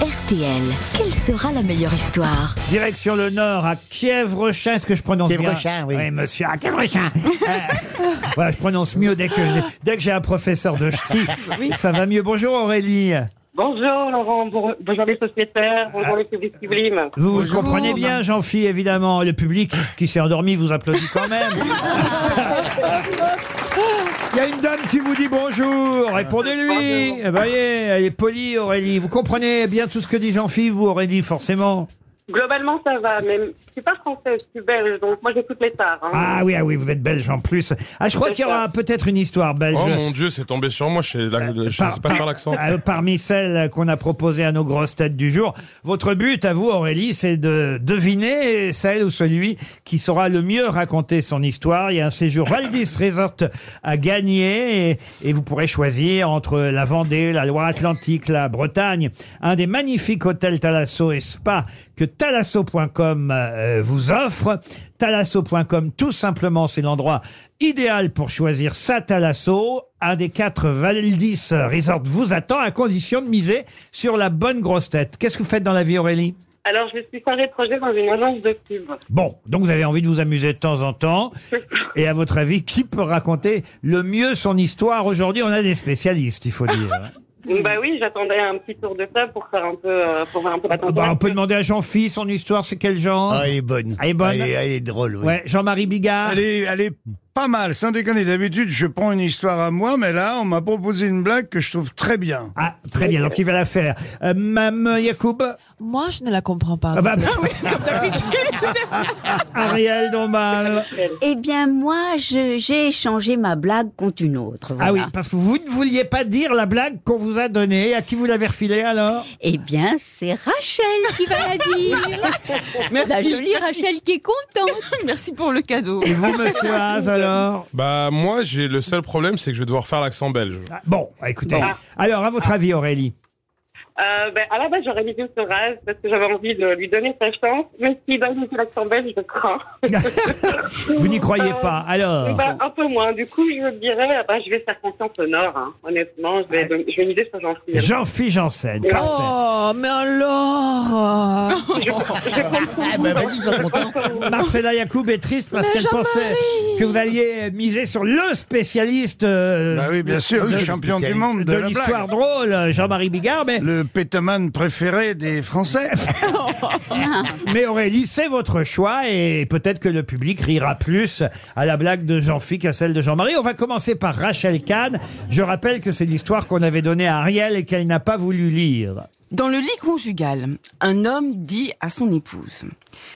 RTL, quelle sera la meilleure histoire Direction le nord, à Kiev-Rochin. Est-ce que je prononce bien Kiev-Rochin, oui. Oui, monsieur, à Kiev-Rochin. Euh, voilà, je prononce mieux dès que j'ai, dès que j'ai un professeur de ch'ti. Ça va mieux. Bonjour Aurélie. Bonjour Laurent, Bon- bonjour les sociétaires, bonjour les publics sublimes. Vous, vous comprenez bien, Jean-Phi, évidemment. Le public qui s'est endormi vous applaudit quand même. Il y a une dame qui vous dit bonjour. Répondez-lui. Bonjour. Eh ben, voyez, elle est polie, Aurélie. Vous comprenez bien tout ce que dit Jean-Phi, vous, Aurélie, forcément. Globalement ça va, mais je suis pas française, je suis belge, donc moi j'écoute les stars. Hein. Ah oui, ah oui, vous êtes belge en plus. Ah, je crois C'est qu'il y aura peut-être une histoire belge. Oh mon dieu, c'est tombé sur moi, je sais, la- je sais pas par- faire l'accent. euh, parmi celles qu'on a proposées à nos grosses têtes du jour. Votre but, à vous, Aurélie, c'est de deviner celle ou celui qui saura le mieux raconter son histoire. Il y a un séjour Valdis Resort à gagner et, et vous pourrez choisir entre la Vendée, la Loire-Atlantique, la Bretagne, un des magnifiques hôtels Thalasso et Spa que thalasso.com euh, vous offre. Thalasso.com, tout simplement, c'est l'endroit idéal pour choisir sa Thalasso. Un des quatre Valdis Resort vous attend à condition de miser sur la bonne grosse tête. Qu'est-ce que vous faites dans la vie, Aurélie? Alors je suis de projet dans une agence de pub. Bon, donc vous avez envie de vous amuser de temps en temps. Et à votre avis, qui peut raconter le mieux son histoire? Aujourd'hui On a des spécialistes, il faut dire. Bah oui, j'attendais un petit tour de table pour faire un peu, euh, pour voir un peu la Bah, on peut demander à Jean-Phi son histoire, c'est quel genre Ah, elle est bonne. Elle est bonne Elle est, elle est drôle, oui. Ouais, Jean-Marie Bigard. Elle est, elle est pas mal, sans déconner. D'habitude, je prends une histoire à moi, mais là, on m'a proposé une blague que je trouve très bien. Ah, très bien, donc il va la faire. Euh, Mme Yacoub Moi, je ne la comprends pas. Ah bah, Ariel Dombal. Eh bien, moi, je- j'ai échangé ma blague contre une autre. Ah voilà. oui, parce que vous ne vouliez pas dire la blague qu'on vous a donnée. À qui vous l'avez refilée alors? Eh bien, c'est Rachel qui va la dire. la jolie Rachel qui est contente. Merci pour le cadeau. Et vous, monsieur Haas, alors? Bah moi, j'ai le seul problème, c'est que je vais devoir faire l'accent belge. Ah, Bon, écoutez. Bon. Alors, à votre avis, Aurélie? Euh, ben, à la base, j'aurais mis une Soraz parce que j'avais envie de lui donner sa chance, mais s'il donne une l'accent belge, je crains. Vous n'y croyez pas. Alors Ben, un peu moins. Du coup, je dirais, ah ben, je vais faire confiance au Nord. Hein. Honnêtement, je vais, je vais miser sur Jean-Philippe. Jean-Philippe Janssen. Parfait. Oh, mais alors Ah, bah, vas-y, sois content. Marcella Yacoub est triste parce qu'elle pensait que vous alliez miser sur le spécialiste euh, Bah oui, bien sûr, de- le champion du monde de, de la l'histoire drôle, Jean-Marie Bigard, mais, Le pétoman préféré des Français. mais Aurélie, c'est votre choix et peut-être que le public rira plus à la blague de Jean-Philippe qu'à celle de Jean-Marie. On va commencer par Rachel Kahn. Je rappelle que c'est l'histoire qu'on avait donnée à Ariel et qu'elle n'a pas voulu lire. Dans le lit conjugal, un homme dit à son épouse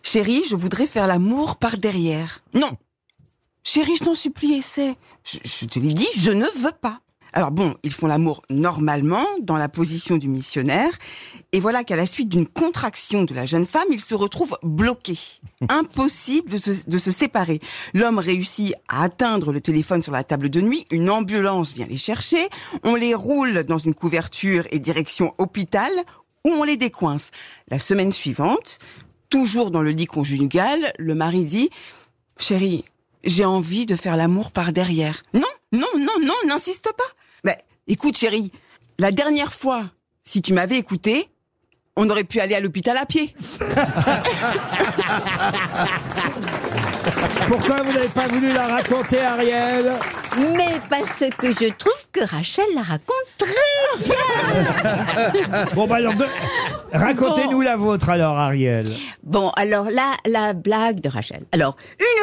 Chérie, je voudrais faire l'amour par derrière. Non. Chérie, je t'en supplie, essaie. Je, je te l'ai dit, je ne veux pas. Alors bon, ils font l'amour normalement, dans la position du missionnaire, et voilà qu'à la suite d'une contraction de la jeune femme, ils se retrouvent bloqués. Impossible de se, de se séparer. L'homme réussit à atteindre le téléphone sur la table de nuit, une ambulance vient les chercher, on les roule dans une couverture et direction hôpital, où on les décoince. La semaine suivante, toujours dans le lit conjugal, le mari dit « Chérie, j'ai envie de faire l'amour par derrière. » Non, non, non, non, n'insiste pas. Ben, écoute chérie, la dernière fois, si tu m'avais écouté, on aurait pu aller à l'hôpital à pied. Pourquoi vous n'avez pas voulu la raconter, Ariel? Mais parce que je trouve que Rachel la raconte très bien. Bon, bah alors, de- racontez-nous la vôtre alors, Ariel. Bon, alors là, la blague de Rachel. Alors,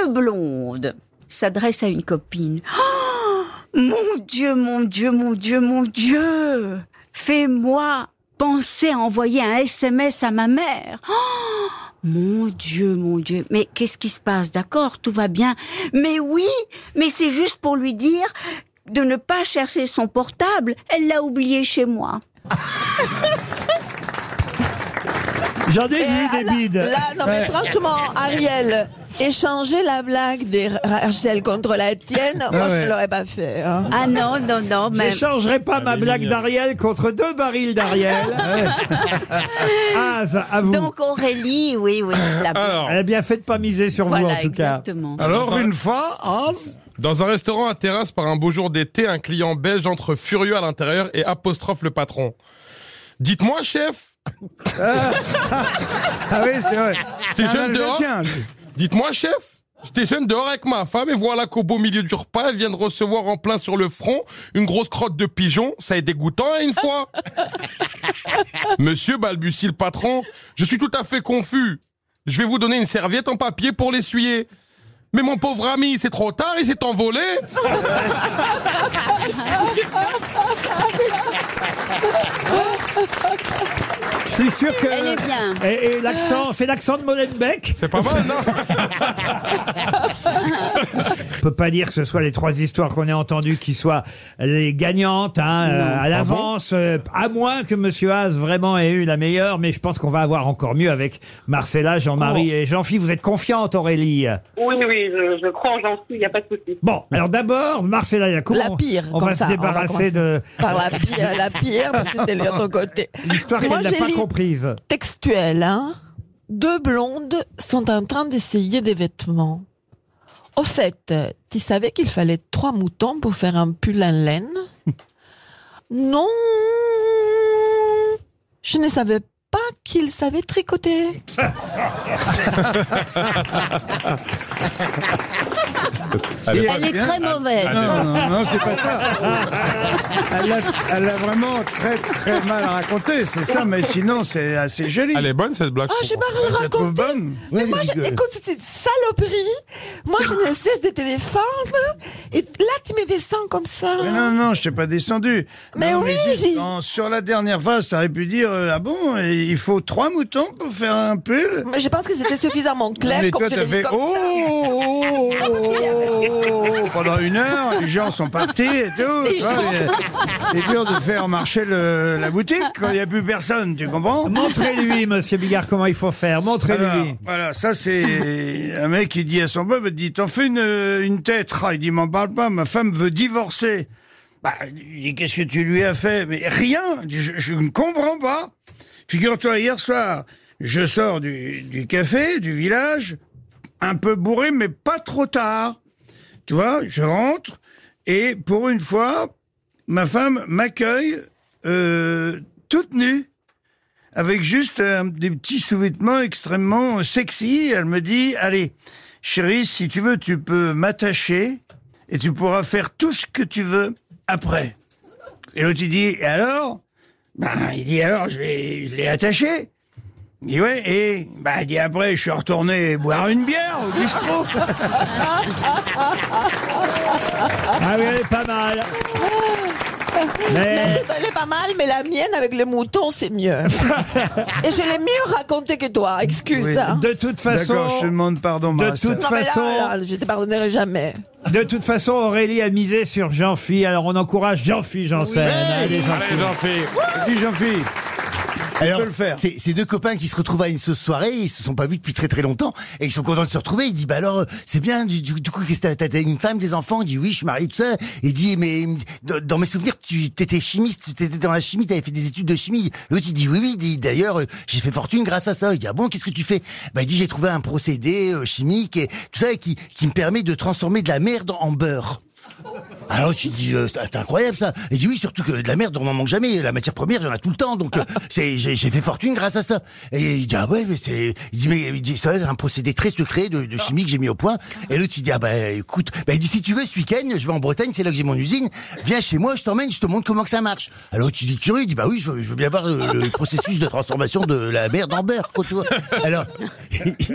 une blonde s'adresse à une copine. Oh, mon Dieu, mon Dieu, mon Dieu, mon Dieu Fais-moi penser à envoyer un SMS à ma mère. Oh, mon Dieu, mon Dieu. Mais qu'est-ce qui se passe? D'accord, tout va bien. Mais oui, mais c'est juste pour lui dire de ne pas chercher son portable. Elle l'a oublié chez moi. J'en ai vu des bides. Là, non mais franchement, Ariel, échanger la blague des Rachel contre la tienne, moi je ne l'aurais pas fait. hein. Ah non, non, non, Je mais... n'échangerai pas ma blague d'Ariel contre deux barils d'Ariel. Az, à vous. Donc Aurélie, oui, oui. la- Alors, Elle a bien fait de pas miser sur vous, en voilà, tout cas. exactement. Alors, une fois, Hans, dans un restaurant à terrasse par un beau jour d'été, un client belge entre furieux à l'intérieur et apostrophe le patron. Dites-moi, chef, Ah oui, c'est vrai. C'est un jeune dehors. Dites-moi, chef, j'étais jeune dehors avec ma femme et voilà qu'au beau milieu du repas, elle vient de recevoir en plein sur le front une grosse crotte de pigeon. Ça est dégoûtant hein, une fois. Monsieur balbutie le patron, je suis tout à fait confus. Je vais vous donner une serviette en papier pour l'essuyer. Mais mon pauvre ami, c'est trop tard, il s'est envolé. Je suis sûr que. Elle est bien. Et, et l'accent, c'est l'accent de Molenbeek. C'est pas mal, non On peut pas dire que ce soit les trois histoires qu'on ait entendues qui soient les gagnantes hein, euh, à l'avance, euh, à moins que Monsieur Haas vraiment ait eu la meilleure. Mais je pense qu'on va avoir encore mieux avec Marcella, Jean-Marie et Jean-Philippe. Vous êtes confiante, Aurélie? Oui, oui, je, je crois en Jean-Philippe, il n'y a pas de souci. Bon, alors d'abord, Marcella Yacoub. La pire, On, comme va ça, se on va débarrasser de Par la pire, la pire, parce que c'était l'autre côté. l'histoire Moi, qu'elle n'a j'ai pas comprise. textuel, hein. Deux blondes sont en train d'essayer des vêtements. Au fait, tu savais qu'il fallait trois moutons pour faire un pull en laine? Non, je ne savais pas qu'ils savaient tricoter. Elle est bien. très mauvaise. Non, non, non, c'est pas ça. Elle l'a vraiment très, très mal raconté, c'est ça, mais sinon, c'est assez joli. Elle est bonne cette blague. Ah, j'ai la trouve raconté. bonne. Mais moi, je- écoute, c'était une saloperie. Moi, je ne cesse de te défendre. Et là, tu me descends comme ça. Mais non, non, je t'ai pas descendu. Mais Non, oui. juste, Sur la dernière phase, t'aurais pu dire, euh, ah bon, il faut trois moutons pour faire un pull Mais je pense que c'était suffisamment clair. Mais toi, je t'as l'ai dit fait comme oh, oh, oh, oh, oh, oh, pendant une heure, les gens sont partis et tout. Tu vois, C'est dur de faire marcher le- la boutique quand il n'y a plus personne, tu comprends Montrez-lui, Monsieur Bigard, comment il faut faire. Alors, Montrez-lui. voilà, ça c'est un mec qui dit à son peuple, il dit, t'en fais une, une tête. Ah, il dit, m'en parle pas, ma femme veut divorcer. Bah, il dit, qu'est-ce que tu lui as fait Mais rien, Il dit, je, je ne comprends pas. Figure-toi, hier soir, je sors du, café, du village, un peu bourré, mais pas trop tard. Tu vois, je rentre, et pour une fois, ma femme m'accueille euh, toute nue avec juste des petits sous-vêtements extrêmement sexy. Elle me dit, allez, chérie, si tu veux, tu peux m'attacher et tu pourras faire tout ce que tu veux après. Et l'autre, dit, et alors? Ben, il dit, alors, je l'ai attaché. Il dit, ouais, et ben, il dit, après, je suis retourné boire une bière au bistrot. Ah oui, elle est pas mal. Mais Elle est pas mal, mais la mienne avec les moutons, c'est mieux. Et je l'ai mieux raconté que toi, excuse. Oui. hein. de toute façon, D'accord, je te demande pardon, de toute Non, mais là, façon, là, je te pardonnerai jamais. De toute façon, Aurélie a misé sur Jean-Phi. Alors on encourage Jean-Phi Janssen. Allez, Jean-Phi. Jean-Philippe, Alors, le faire. C'est c'est deux copains qui se retrouvent à une sauce soirée, ils se sont pas vus depuis très très longtemps, et ils sont contents de se retrouver. Il dit, bah alors, euh, c'est bien, du, du, du coup, qu'est-ce que t'as t'as une femme, des enfants? Il dit, oui, je suis marié, tout ça. Il dit, mais dans mes souvenirs, tu étais chimiste, tu étais dans la chimie, t'avais fait des études de chimie. L'autre, il dit, oui, oui, il dit, d'ailleurs, euh, j'ai fait fortune grâce à ça. Il dit, ah bon, qu'est-ce que tu fais? Bah, il dit, j'ai trouvé un procédé euh, chimique, et tout ça, qui, qui me permet de transformer de la merde en beurre. Alors tu dis euh, c'est incroyable ça. Il dit oui surtout que de la merde on n'en manque jamais. La matière première j'en ai tout le temps donc euh, c'est j'ai j'ai fait fortune grâce à ça. Et il dit ah ouais mais c'est il dit mais il dit ça c'est un procédé très secret de, de chimie que j'ai mis au point. Et l'autre il dit ah bah écoute bah il dit si tu veux ce week-end je vais en Bretagne c'est là que j'ai mon usine. Viens chez moi je t'emmène je te montre comment que ça marche. Alors tu dis curieux il dit bah oui je veux, je veux bien voir le, le processus de transformation de la merde en beurre quoi tu vois. Alors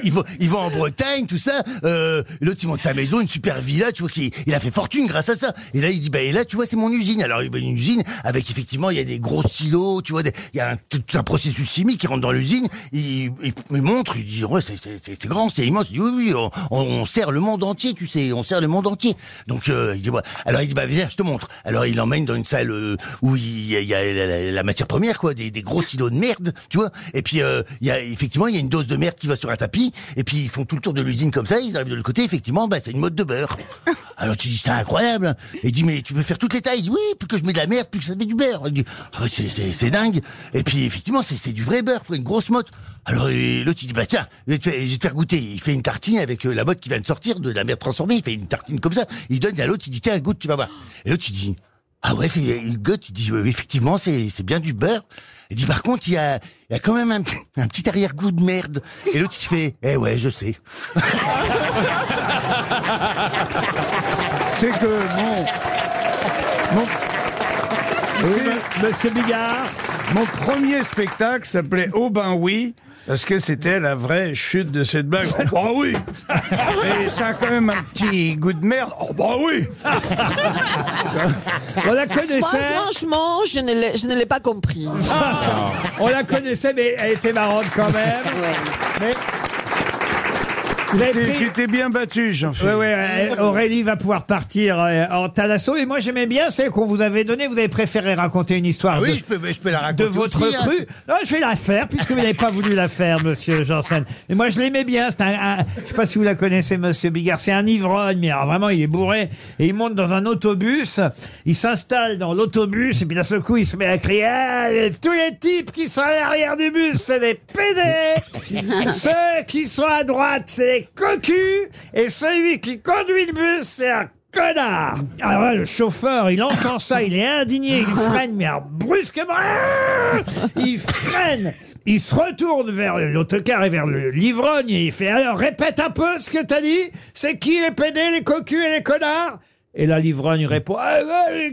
ils vont ils vont en Bretagne tout ça. Euh, l'autre il monte sa maison une super villa tu vois qu'il il a fait fortune grâce à ça. Et là il dit bah et là tu vois c'est mon usine. Alors il va une usine avec effectivement il y a des gros silos tu vois des- il y a un, tout un processus chimique qui rentre dans l'usine. Il, il, il montre il dit ouais c'est grand c'est immense. Il dit oui oui on, on, on sert le monde entier tu sais on sert le monde entier. Donc euh, il dit ouais. alors il dit bah viens je te montre. Alors il l'emmène dans une salle euh, où il y a, il y a la, la- la matière première quoi des, des gros silos de merde tu vois. Et puis euh, il y a effectivement il y a une dose de merde qui va sur un tapis et puis ils font tout le tour de l'usine comme ça ils arrivent de l'autre côté effectivement bah c'est une mode de beurre. Alors tu dis c'est incroyable. Il dit mais tu peux faire toutes les tailles. Il dit oui plus que je mets de la merde plus que ça fait du beurre. Il dit ah c'est dingue. Et puis effectivement c'est du vrai beurre faut une grosse motte. Alors l'autre il dit bah tiens je vais, te faire, goûter. Il fait une tartine avec euh, la motte qui vient de sortir de la merde transformée. Il fait une tartine comme ça. Il donne à l'autre il dit tiens goûte tu vas voir. Et l'autre il dit Ah ouais, c'est il goûte, il dit effectivement c'est c'est bien du beurre. Il dit par contre il y a il y a quand même un, petit- un petit arrière-goût de merde. Et l'autre il fait eh ouais je sais. C'est que mon, mon, Oui, Monsieur Bigard. mon premier spectacle s'appelait Oh ben oui. Parce que c'était la vraie chute de cette blague. Oh bah oui Et ça a quand même un petit goût de merde. Oh bah oui On la Moi, connaissait. franchement, je ne l'ai- je ne l'ai pas compris. On la connaissait, mais elle était marrante quand même. Mais vous avez Tu pris- tu t'es bien battu, jean Oui, oui, euh, Aurélie va pouvoir partir euh, en talasso. Et moi, j'aimais bien celle qu'on vous avait donnée. Vous avez préféré raconter une histoire Ah oui, de, je peux je peux la raconter de votre aussi, hein. cru. Non, je vais la faire, puisque vous n'avez pas voulu la faire, monsieur Janssen. Mais moi, je l'aimais bien. C'est un, un- je sais pas si vous la connaissez, monsieur Bigard. C'est un ivrogne, mais alors vraiment, il est bourré. Et il monte dans un autobus. Il s'installe dans l'autobus. Et puis, d'un seul coup, il se met à crier, Ah, tous les types qui sont à l'arrière du bus, c'est des pédés. Ceux qui sont à droite, c'est des cocus. Et celui qui conduit le bus, c'est un connard Alors là, le chauffeur, il entend ça, il est indigné, il freine, mais brusquement, ah il freine, il se retourne vers l'autocar et vers le livrogne, et il fait, alors répète un peu ce que t'as dit, c'est qui les pédés, les cocus et les connards? Et la livrogne répond Ah,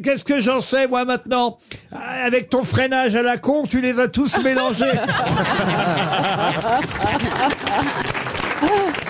Qu'est-ce que j'en sais, moi, maintenant? Ah, Avec ton freinage à la con, tu les as tous mélangés.